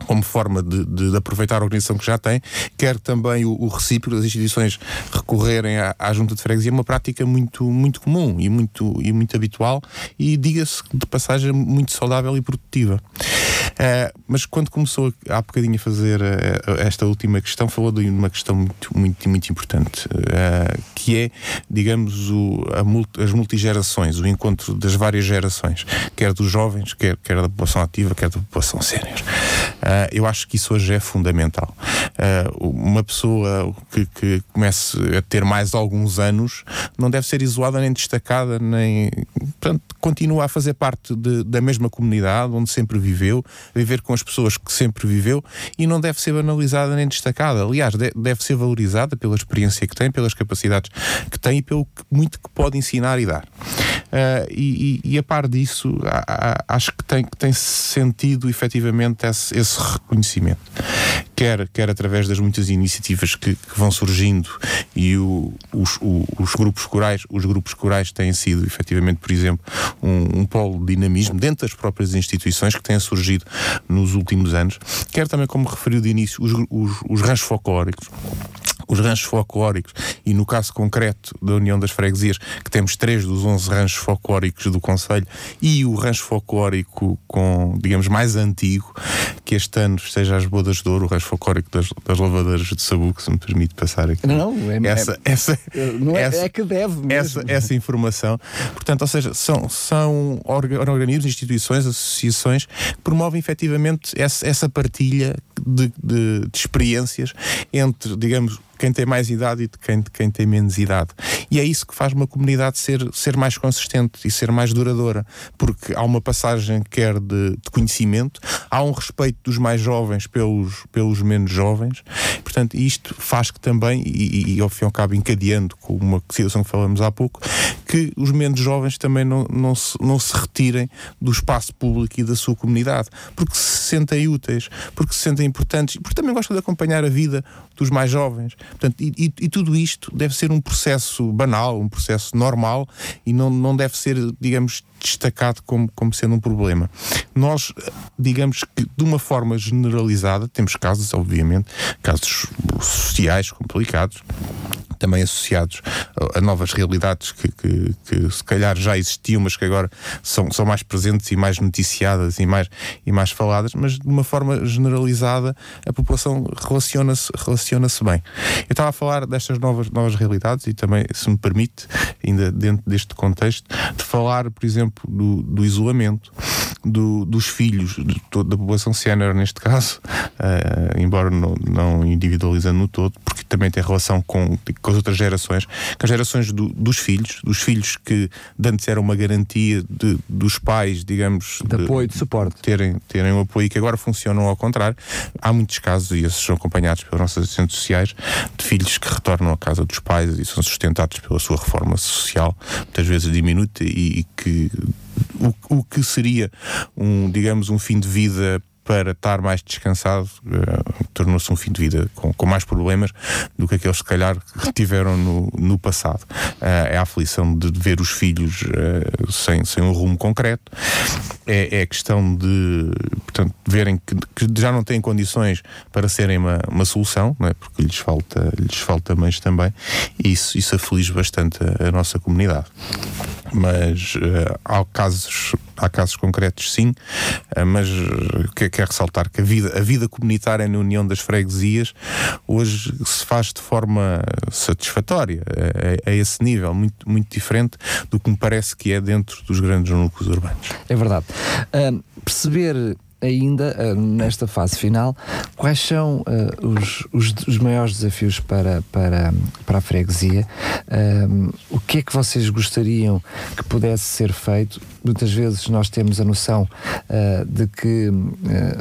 como forma de, de, aproveitar a organização que já tem, quer também o, o recíproco das instituições recorrerem à, à, junta de freguesia, é uma prática muito, muito comum e muito, e muito habitual e, diga-se de passagem, muito saudável e produtiva. Uh, mas quando começou há bocadinho a fazer uh, esta última questão, falou de uma questão muito, muito, muito importante, uh, que é, digamos, o, multi, as multigerações, o encontro das várias gerações, quer dos jovens, quer, quer da população ativa, quer da população sénior. Eu acho que isso hoje é fundamental. uma pessoa que, que comece a ter mais alguns anos não deve ser isolada nem destacada, nem. Portanto, continua a fazer parte de, da mesma comunidade onde sempre viveu, viver com as pessoas que sempre viveu e não deve ser banalizada nem destacada. Aliás, de, deve ser valorizada pela experiência que tem, pelas capacidades que tem e pelo que, muito que pode ensinar e dar. Uh, e, e, a par disso, a, a, acho que tem, que tem sentido efetivamente esse, esse reconhecimento. Quer, quer através das muitas iniciativas que, que vão surgindo e o, os, o, os grupos corais, os grupos corais têm sido efetivamente, por exemplo, um, um polo de dinamismo dentro das próprias instituições que têm surgido nos últimos anos, quer também, como referiu de início, os, os, os ranchos folclóricos os ranchos folclóricos e no caso concreto da União das Freguesias, que temos três dos 11 ranchos folclóricos do Conselho e o rancho folclórico com, digamos, mais antigo, que este ano esteja às bodas de ouro, o rancho folclórico das, das lavadeiras de Sabuco, se me permite passar aqui. Não, é, essa, é, essa, não é, essa, é que deve mesmo. Essa, essa informação. Portanto, ou seja, são, são organismos, instituições, associações que promovem efetivamente essa, essa partilha de, de, de experiências entre, digamos, quem tem mais idade e de quem, de quem tem menos idade. E é isso que faz uma comunidade ser, ser mais consistente e ser mais duradoura, porque há uma passagem quer de, de conhecimento, há um respeito dos mais jovens pelos, pelos menos jovens, portanto, isto faz que também, e, e ao fim e ao cabo encadeando com uma situação que falamos há pouco, que os menos jovens também não, não, se, não se retirem do espaço público e da sua comunidade, porque se sentem úteis, porque se sentem importantes, porque também gostam de acompanhar a vida dos mais jovens. Portanto, e, e, e, tudo isto deve ser um processo banal, um processo normal e não, não deve ser, digamos, destacado como, como sendo um problema. Nós, digamos que de uma forma generalizada, temos casos, obviamente, casos sociais complicados, também associados a novas realidades que, que, que, se calhar já existiam, mas que agora são, são mais presentes e mais noticiadas e mais, e mais faladas, mas de uma forma generalizada a população relaciona-se relaciona bem. Eu estava a falar destas novas, novas realidades e também, se me permite, ainda dentro deste contexto, de falar, por exemplo, do, do isolamento, do, dos filhos, de, da população sénior neste caso, uh, embora não, não individualizando no todo, porque também tem relação com, com as outras gerações, com as gerações do, dos filhos, dos filhos que antes era uma garantia de, dos pais, digamos, de, de apoio, de suporte, terem, terem um apoio que agora funcionam ao contrário. Há muitos casos, e esses são acompanhados pelas nossas assistentes sociais, de filhos que retornam à casa dos pais e são sustentados pela sua reforma social, muitas vezes diminuta, e, e que o, o que seria um, digamos, um fim de vida para estar mais descansado, uh, tornou-se um fim de vida com, com, mais problemas do que aqueles, se calhar, que (laughs) tiveram no, no passado. Uh, é a aflição de ver os filhos uh, sem, sem um rumo concreto, é, é a questão de, portanto, verem que, que, já não têm condições para serem uma, uma solução, não é? porque lhes falta, lhes falta mães também, e isso, isso aflige bastante a, a nossa comunidade. Mas há casos há casos concretos sim, mas que, quer ressaltar que a vida, a vida comunitária na União das Freguesias hoje se faz de forma satisfatória, a, a, esse nível, muito, muito diferente do que me parece que é dentro dos grandes núcleos urbanos. É verdade. Uh, perceber ainda uh, nesta fase final, quais são uh, os, os, os, maiores desafios para, para, para a freguesia? o que é que vocês gostariam que pudesse ser feito? Muitas vezes nós temos a noção uh, de que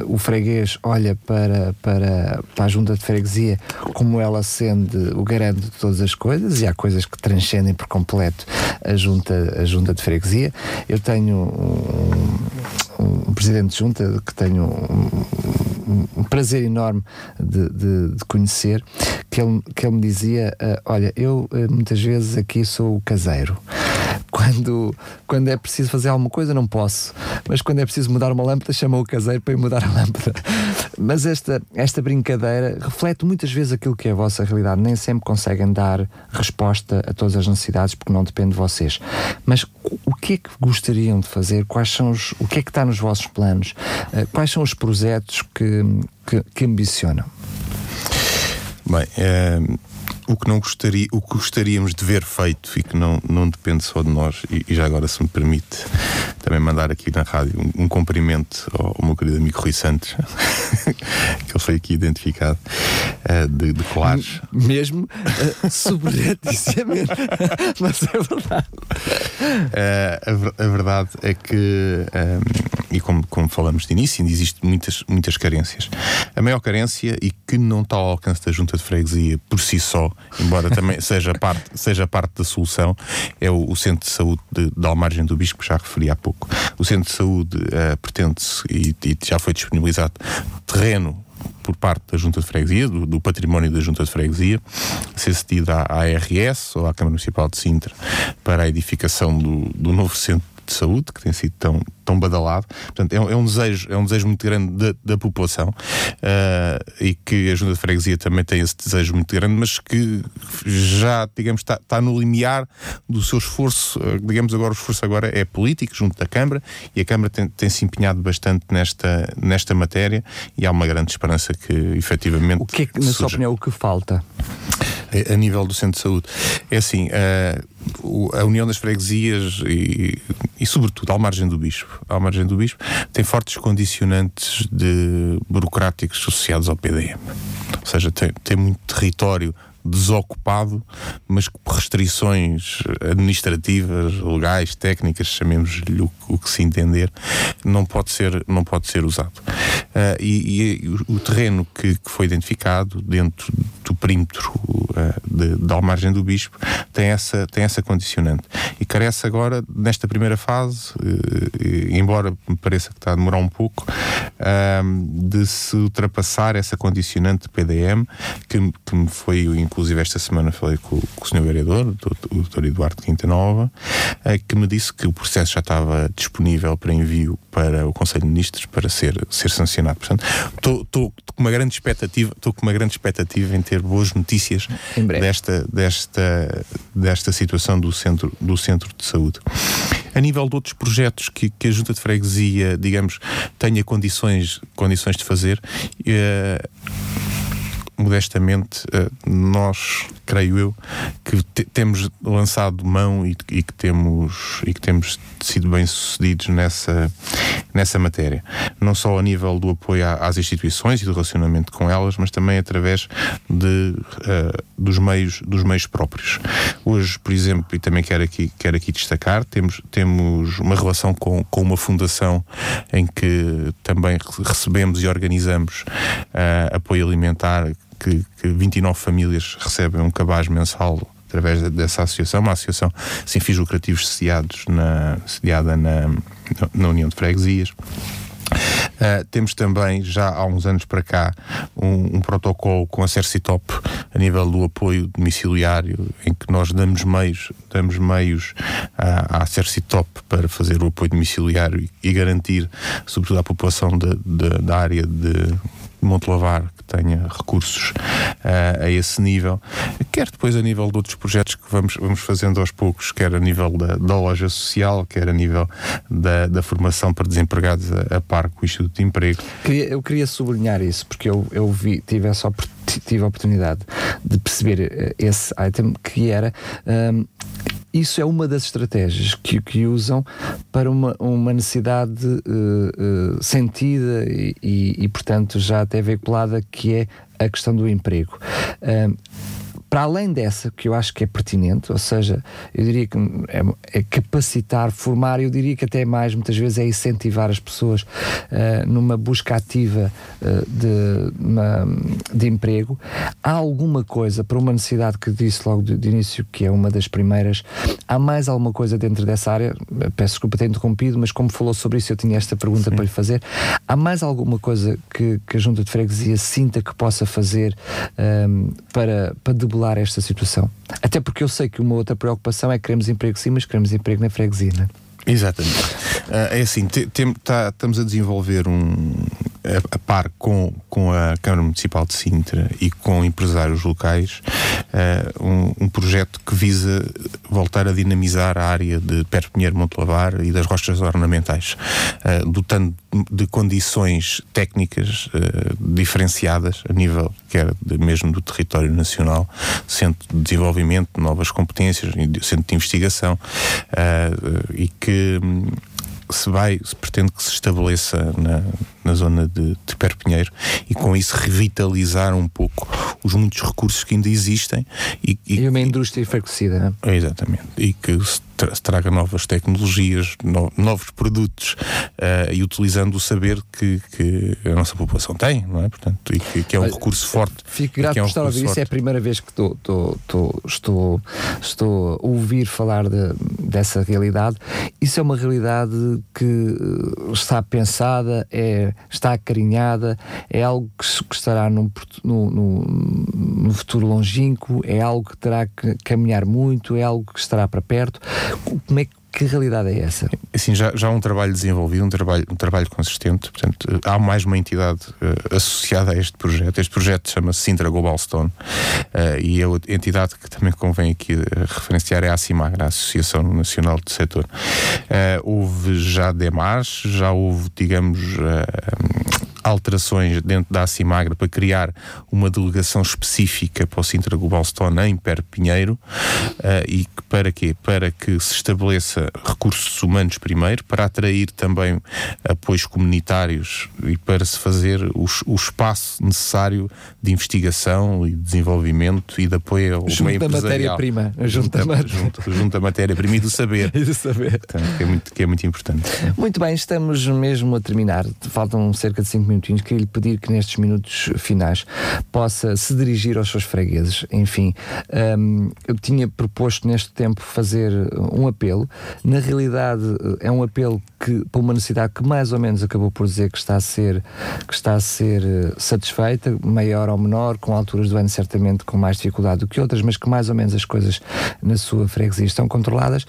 o freguês olha para, para, para a junta de freguesia como ela sendo o garante de todas as coisas e há coisas que transcendem por completo a junta, a junta de freguesia. Eu tenho um, um presidente de junta que tenho um, um prazer enorme de, de, de, conhecer, que ele, que ele me dizia: uh, Olha, eu uh, muitas vezes aqui sou o caseiro. (laughs) Quando, quando é preciso fazer alguma coisa, não posso. Mas quando é preciso mudar uma lâmpada, chama o caseiro para ir mudar a lâmpada. Mas esta, esta brincadeira reflete muitas vezes aquilo que é a vossa realidade. Nem sempre conseguem dar resposta a todas as necessidades, porque não depende de vocês. Mas o que é que gostariam de fazer? Quais são os, o que é que está nos vossos planos? Uh, quais são os projetos que, que, que ambicionam? Bem, é, o que não gostaria, o que gostaríamos de ver feito e que não, não depende só de nós, e, e já agora se me permite também mandar aqui na rádio um, um cumprimento ao, ao, meu querido amigo Rui Santos, (laughs) que ele foi aqui identificado, uh, de, de Colares. Mesmo uh, subrepticiamente, (laughs) mas é verdade. Uh, a, a, verdade é que, e como, como falamos de início, ainda existem muitas, muitas carências. A maior carência, e que não está ao alcance da junta de freguesia por si só, embora também (laughs) seja parte, seja parte da solução, é o, o Centro de Saúde de, de Almargem do Bispo, que já referi há pouco. O Centro de Saúde uh, pretende-se, e, e já foi disponibilizado, terreno por parte da Junta de Freguesia, do, do, património da Junta de Freguesia, ser cedido à, à ARS ou à Câmara Municipal de Sintra para a edificação do, do novo centro de saúde, que tem sido tão, tão badalado. Portanto, é, é um, desejo, é um desejo muito grande da, da população uh, e que a Junta de Freguesia também tem esse desejo muito grande, mas que já, digamos, está, está no limiar do seu esforço. Uh, digamos agora, o esforço agora é político, junto da Câmara, e a Câmara tem, tem se empenhado bastante nesta, nesta matéria e há uma grande esperança que efetivamente. O que é que, na surja. sua opinião, o que falta? A, a nível do centro de saúde. É assim, uh, a União das Freguesias e, e, sobretudo, ao margem do Bispo, à margem do Bispo, tem fortes condicionantes de burocráticos associados ao PDM. Ou seja, tem, tem muito território desocupado, mas por restrições administrativas, legais, técnicas, chamemos-lhe o, o, que se entender, não pode ser, não pode ser usado. Uh, e, e o, o, terreno que, que, foi identificado dentro do perímetro uh, de, da margem do Bispo tem essa, tem essa condicionante. E carece agora, nesta primeira fase, uh, embora me pareça que está a demorar um pouco, de se ultrapassar essa condicionante de PDM que, que me foi Inclusive, esta semana falei com, com o Sr. Vereador, o Dr. Eduardo Quinta Nova, eh, que me disse que o processo já estava disponível para envio para o Conselho de Ministros para ser, ser sancionado. Portanto, estou com uma grande expectativa, estou com uma grande expectativa em ter boas notícias desta, desta, desta situação do centro, do centro de saúde. A nível de outros projetos que, que a Junta de Freguesia, digamos, tenha condições, condições de fazer, eh, modestamente, eh, nós, creio eu, que temos lançado mão e, e, que temos, e que temos sido bem-sucedidos nessa, nessa matéria. Não só a nível do apoio às instituições e do relacionamento com elas, mas também através de, uh, dos, meios, dos meios próprios. Hoje, por exemplo, e também quero aqui, quero aqui destacar, temos, temos uma relação com, com uma fundação em que também recebemos e organizamos uh, apoio alimentar que, que 29 famílias recebem um cabaz mensal através dessa associação, uma associação sem fins lucrativos sediados na, sediada na, na União de Freguesias. Uh, temos também, já há uns anos para cá, um, um protocolo com a Cercitop a nível do apoio domiciliário, em que nós damos meios, damos meios à, à Cercitop para fazer o apoio domiciliário e, e garantir, sobretudo à população de, de, da área de Montelavar que tenha recursos uh, a esse nível, quer depois a nível de outros projetos que vamos, vamos fazendo aos poucos, quer a nível da, da loja social, quer a nível da, da formação para desempregados a, a par com o Instituto de Emprego. Eu queria sublinhar isso, porque eu, eu vi, tive essa tive a oportunidade de perceber eh, esse item que era um, isso é uma das estratégias que, que usam para uma, uma necessidade uh, uh, sentida e, e, e, portanto, já até veiculada, que é a questão do emprego. Uh, para além dessa, que eu acho que é pertinente, ou seja, eu diria que é, é capacitar, formar, eu diria que até mais, muitas vezes, é incentivar as pessoas uh, numa busca ativa uh, de, uma, de emprego. Há alguma coisa, para uma necessidade que disse logo de, de, início, que é uma das primeiras, há mais alguma coisa dentro dessa área? Peço desculpa ter interrompido, mas como falou sobre isso, eu tinha esta pergunta Sim. para lhe fazer. Há mais alguma coisa que, que a Junta de Freguesia sinta que possa fazer um, eh, para, para debelar esta situação? Até porque eu sei que uma outra preocupação é que queremos emprego sim, mas queremos emprego na freguesia, não é? Exatamente. Uh, é assim, te, te, tá, estamos a desenvolver um, a, a, par com, com a Câmara Municipal de Sintra e com empresários locais, uh, um, um, projeto que visa voltar a dinamizar a área de Perto Pinheiro Montelavar e das rochas ornamentais, uh, dotando de condições técnicas diferenciadas a nível quer de, mesmo do território nacional, centro de desenvolvimento, novas competências, centro de investigação e que que hum, se vai, se pretende que se estabeleça na, na zona de, de Perpinheiro e com isso revitalizar um pouco os muitos recursos que ainda existem e, e, e uma indústria enfraquecida, não é? Exatamente. E que se traga novas tecnologias, no, novos produtos uh, e utilizando o saber que, que, a nossa população tem, não é? Portanto, e que, que é um Olha, recurso forte. Fico grato é um por estar a ouvir. Isso é a primeira vez que tô, tô, tô, estou, estou a ouvir falar de, dessa realidade. Isso é uma realidade que eh, está pensada, é, está acarinhada, é algo que, que estará num, no, no, futuro longínquo, é algo que terá que caminhar muito, é algo que estará para perto. Como é que que realidade é essa? Assim, já, já há um trabalho desenvolvido, um trabalho, um trabalho consistente, portanto, há mais uma entidade uh, associada a este projeto. Este projeto chama-se Sintra Global Stone uh, e a entidade que também convém aqui uh, referenciar é a CIMAGRA, a Associação Nacional do Setor. houve já demais, já houve, digamos, alterações dentro da Acimagra para criar uma delegação específica para o Sintra Global Stone em Perpinheiro uh, e para quê? Para que se estabeleça recursos humanos primeiro, para atrair também apoios comunitários e para se fazer o, o espaço necessário de investigação e desenvolvimento e de apoio ao junto meio da matéria-prima. Junto, junto, junto da matéria-prima e do saber. (laughs) e do saber. Portanto, que, é muito, que é muito importante. Muito bem, estamos mesmo a terminar. Faltam cerca de 5 minutinhos, queria lhe pedir que nestes minutos finais possa se dirigir aos seus fregueses. Enfim, um, eu tinha proposto neste tempo fazer um apelo. Na realidade, é um apelo que, para uma necessidade que mais ou menos acabou por dizer que está a ser, que está a ser eh, satisfeita, maior ou menor, com alturas do ano certamente com mais dificuldade do que outras, mas que mais ou menos as coisas na sua freguesia estão controladas.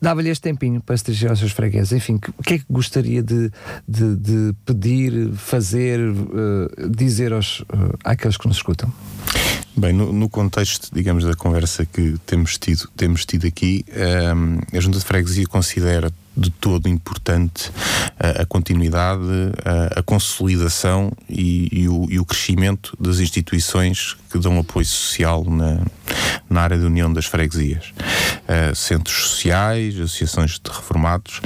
Dava-lhe este tempinho para se dirigir aos seus fregueses. Enfim, o que é que gostaria de, de, de pedir, fazer? uh, dizer aos, uh, àqueles que nos escutam? Bem, no, no, contexto, digamos, da conversa que temos tido, temos tido aqui, um, eh, a Junta de Freguesia considera de todo importante a, continuidade, a, a consolidação e, e, o, e, o, crescimento das instituições que dão apoio social na, na área da União das Freguesias. Uh, centros sociais, associações de reformados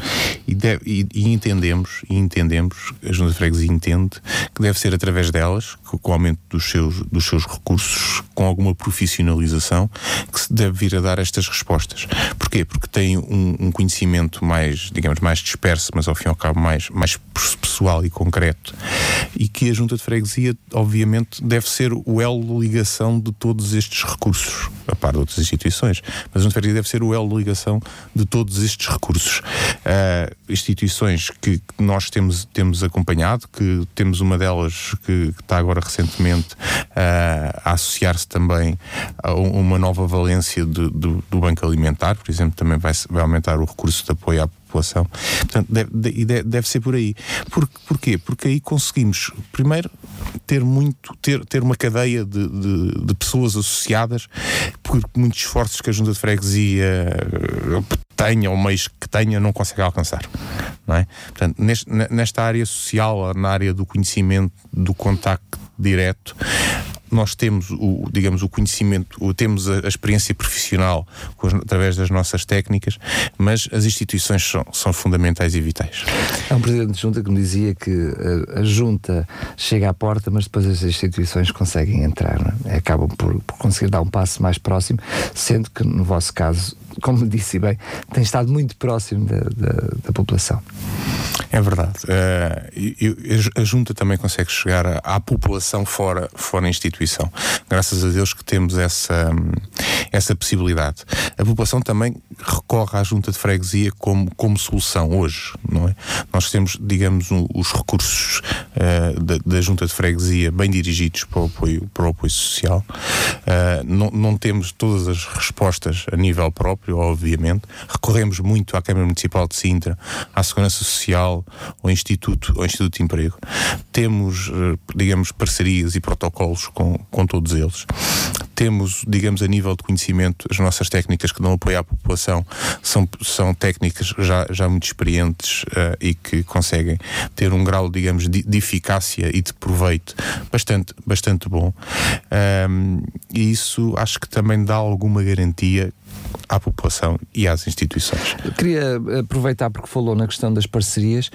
e, deve, e, e, entendemos, e entendemos, a Junta de Freguesia entende que deve ser através delas, com o aumento dos seus, dos seus recursos, com alguma profissionalização, que se deve vir a dar estas respostas. Porquê? Porque tem um, um conhecimento mais, digamos, mais disperso, mas ao fim e ao cabo mais, mais pessoal e concreto, e que a Junta de Freguesia, obviamente, deve ser o elo de ligação de todos estes recursos, a par de outras instituições, mas a Junta de Freguesia deve ser o elo de ligação de todos estes recursos. Uh, instituições que, nós temos, temos acompanhado, que temos uma delas que, que está agora recentemente uh, a associar-se também a uma nova valência de, do, do Banco Alimentar, por exemplo, também vai, vai aumentar o recurso de apoio à população. Portanto, deve, deve, deve ser por aí. Por, porquê? Porque aí conseguimos, primeiro, ter muito, ter, ter uma cadeia de, de, de pessoas associadas, por muitos esforços que a Junta de Freguesia eh, tenha ou meios que tenha não consegue alcançar. Não é? Portanto, neste, nesta área social, na área do conhecimento, do contacto direto, nós temos o, digamos, o conhecimento, temos a, experiência profissional através das nossas técnicas, mas as instituições são, são fundamentais e vitais. Há um presidente de junta que me dizia que a, a junta chega à porta, mas depois as instituições conseguem entrar, é? acabam por, por conseguir dar um passo mais próximo, sendo que no vosso caso como disse bem, tem estado muito próximo da, da, da população. É verdade. Uh, a Junta também consegue chegar à, à, população fora, fora instituição. Graças a Deus que temos essa, essa possibilidade. A população também recorre à Junta de Freguesia como, como solução hoje, não é? Nós temos, digamos, um, os recursos uh, da, da, Junta de Freguesia bem dirigidos para o apoio, para o apoio social. Uh, não, não temos todas as respostas a nível próprio próprio, obviamente. Recorremos muito à Câmara Municipal de Sintra, à Segurança Social, ao Instituto, ao Instituto de Emprego. Temos, eh, digamos, parcerias e protocolos com, com todos eles. Temos, digamos, a nível de conhecimento, as nossas técnicas que dão apoio à população são, são técnicas já, já muito experientes uh, e que conseguem ter um grau, digamos, de, de eficácia e de proveito bastante, bastante bom. Um, e isso acho que também dá alguma garantia à população e às instituições. Eu queria aproveitar porque falou na questão das parcerias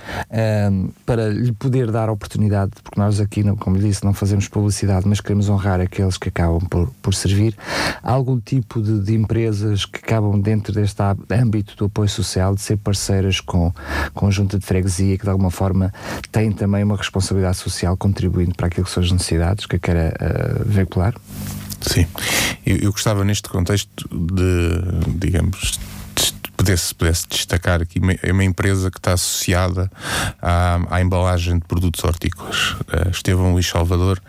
um, para lhe poder dar a oportunidade, porque nós aqui, como lhe disse, não fazemos publicidade, mas queremos honrar aqueles que acabam por, por servir. Há algum tipo de, de empresas que acabam dentro deste âmbito do apoio social de ser parceiras com, com a junta de freguesia que de alguma forma têm também uma responsabilidade social contribuindo para aquilo que são as necessidades que queira uh, veicular? Sim. Eu, eu gostava neste contexto de, digamos, pudesse, pudesse destacar aqui é uma empresa que está associada à, à embalagem de produtos hortícolas. Uh, Estevão Luís Salvador,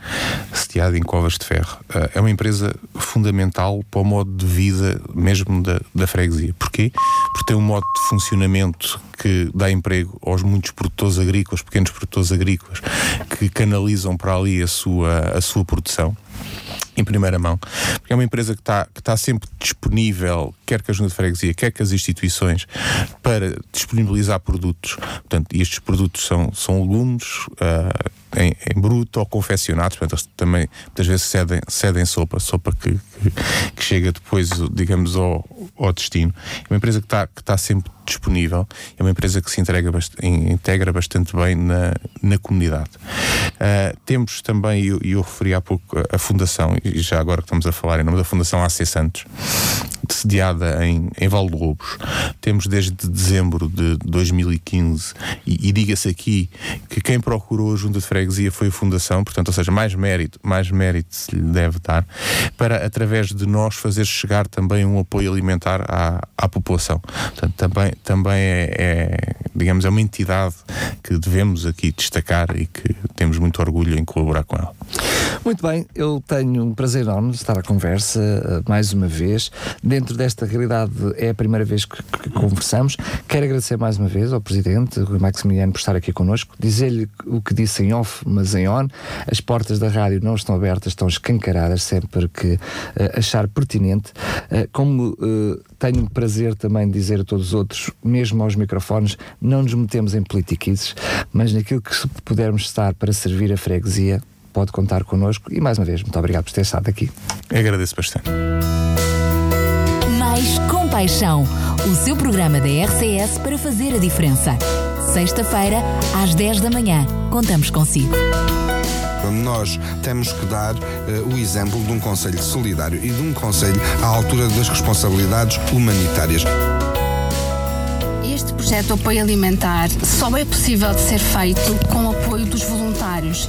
sediado em Covas de Ferro. Uh, é uma empresa fundamental para o modo de vida mesmo da, da freguesia. Porquê? Porque tem um modo de funcionamento que dá emprego aos muitos produtores agrícolas, pequenos produtores agrícolas, que canalizam para ali a sua, a sua produção em primeira mão, porque é uma empresa que está, que sempre disponível, quer que a Junta de Freguesia, quer que as instituições, para disponibilizar produtos. Portanto, estes produtos são, são legumes uh, em, em, bruto ou confeccionados, portanto, eles também muitas vezes cedem, cedem sopa, sopa que, que, que chega depois, digamos, ao, ao destino. É uma empresa que está, que está sempre disponível, é uma empresa que se entrega, integra bastante bem na, na comunidade. Uh, temos também, e eu, eu, referi há pouco, a, a Fundação, e já agora que estamos a falar em nome da Fundação AC Santos, sediada em, em Val de Lobos. Temos desde dezembro de 2015, e, e diga-se aqui que quem procurou a Junta de Freguesia foi a Fundação, portanto, ou seja, mais mérito, mais mérito se lhe deve dar, para através de nós fazer chegar também um apoio alimentar à, à população. Portanto, também, também é, é, digamos, é uma entidade que devemos aqui destacar e que temos muito orgulho em colaborar com ela. Muito bem, eu tenho um prazer enorme de estar à conversa uh, mais uma vez. Dentro desta realidade é a primeira vez que, que conversamos. Quero agradecer mais uma vez ao Presidente, Rui Maximiliano, por estar aqui connosco, dizer-lhe o que disse em off, mas em on. As portas da rádio não estão abertas, estão escancaradas sempre que uh, achar pertinente. Uh, como tenho prazer também de dizer a todos os outros, mesmo aos microfones, não nos metemos em politiquices, mas naquilo que pudermos estar para servir a freguesia, pode contar connosco. E mais uma vez, muito obrigado por ter estado aqui. Eu agradeço bastante. Mais Compaixão, o seu programa da RCS para fazer a diferença. Sexta-feira, às 10 da manhã. Contamos consigo. Nós temos que dar uh, o exemplo de um Conselho solidário e de um Conselho à altura das responsabilidades humanitárias. Este projeto de apoio alimentar só é possível de ser feito com o apoio dos voluntários.